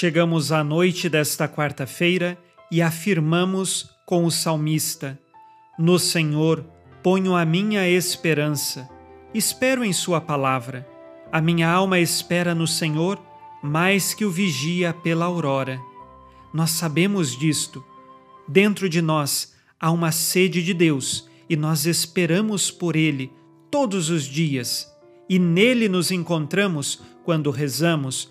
Chegamos à noite desta quarta-feira e afirmamos com o salmista: No Senhor ponho a minha esperança. Espero em Sua palavra. A minha alma espera no Senhor mais que o vigia pela aurora. Nós sabemos disto. Dentro de nós há uma sede de Deus e nós esperamos por Ele todos os dias. E nele nos encontramos quando rezamos,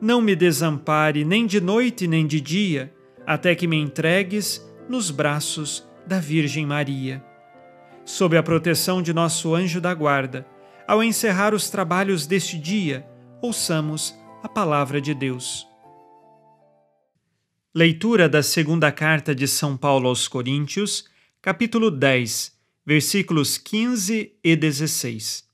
não me desampare nem de noite nem de dia, até que me entregues nos braços da Virgem Maria. Sob a proteção de nosso anjo da guarda, ao encerrar os trabalhos deste dia, ouçamos a palavra de Deus. Leitura da segunda carta de São Paulo aos Coríntios, capítulo 10, versículos 15 e 16.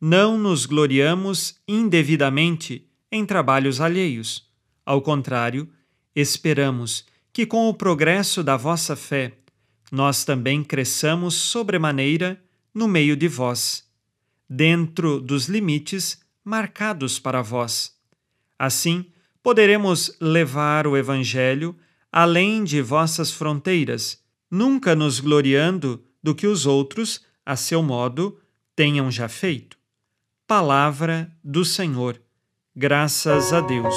Não nos gloriamos indevidamente em trabalhos alheios. Ao contrário, esperamos que com o progresso da vossa fé, nós também cresçamos sobremaneira no meio de vós, dentro dos limites marcados para vós. Assim, poderemos levar o Evangelho além de vossas fronteiras, nunca nos gloriando do que os outros, a seu modo, tenham já feito. Palavra do Senhor. Graças a Deus.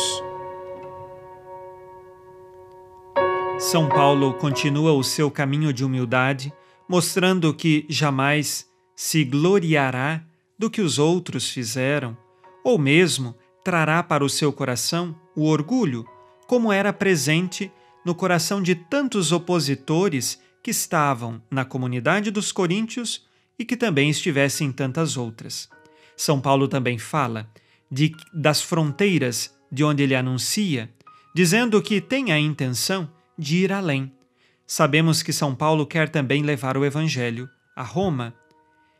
São Paulo continua o seu caminho de humildade, mostrando que jamais se gloriará do que os outros fizeram, ou mesmo trará para o seu coração o orgulho, como era presente no coração de tantos opositores que estavam na comunidade dos coríntios e que também estivessem em tantas outras. São Paulo também fala de, das fronteiras de onde ele anuncia, dizendo que tem a intenção de ir além. Sabemos que São Paulo quer também levar o Evangelho a Roma.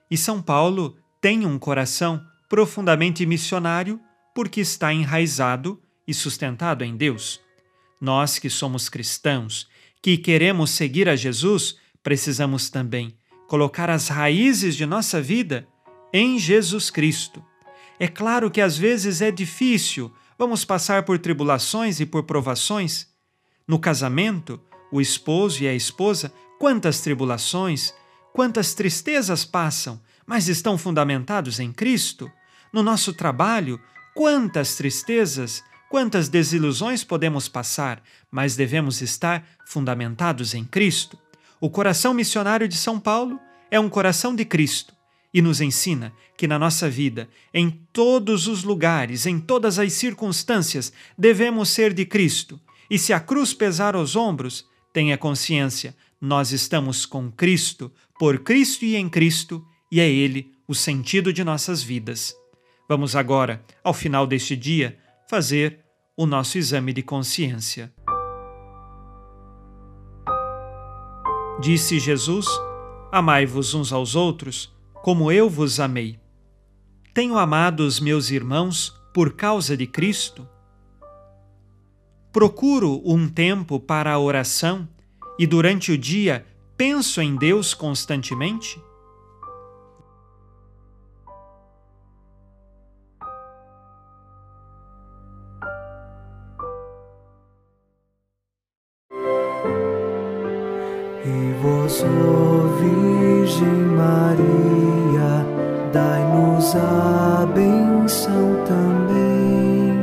E São Paulo tem um coração profundamente missionário porque está enraizado e sustentado em Deus. Nós que somos cristãos, que queremos seguir a Jesus, precisamos também colocar as raízes de nossa vida em Jesus Cristo. É claro que às vezes é difícil, vamos passar por tribulações e por provações. No casamento, o esposo e a esposa, quantas tribulações, quantas tristezas passam, mas estão fundamentados em Cristo. No nosso trabalho, Quantas tristezas, quantas desilusões podemos passar, mas devemos estar fundamentados em Cristo. O coração missionário de São Paulo é um coração de Cristo e nos ensina que na nossa vida, em todos os lugares, em todas as circunstâncias, devemos ser de Cristo. E se a cruz pesar aos ombros, tenha consciência, nós estamos com Cristo, por Cristo e em Cristo, e é Ele o sentido de nossas vidas. Vamos agora, ao final deste dia, fazer o nosso exame de consciência. Disse Jesus: Amai-vos uns aos outros, como eu vos amei. Tenho amado os meus irmãos por causa de Cristo? Procuro um tempo para a oração e durante o dia penso em Deus constantemente? E vós, Virgem Maria, dai-nos a benção também.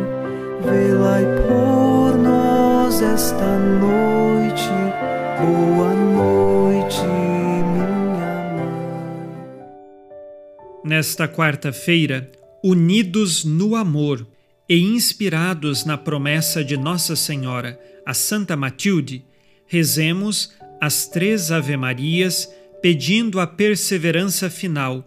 Velai por nós esta noite Boa noite, minha mãe. Nesta quarta-feira, unidos no amor e inspirados na promessa de Nossa Senhora, a Santa Matilde, rezemos as três Ave-Marias pedindo a perseverança final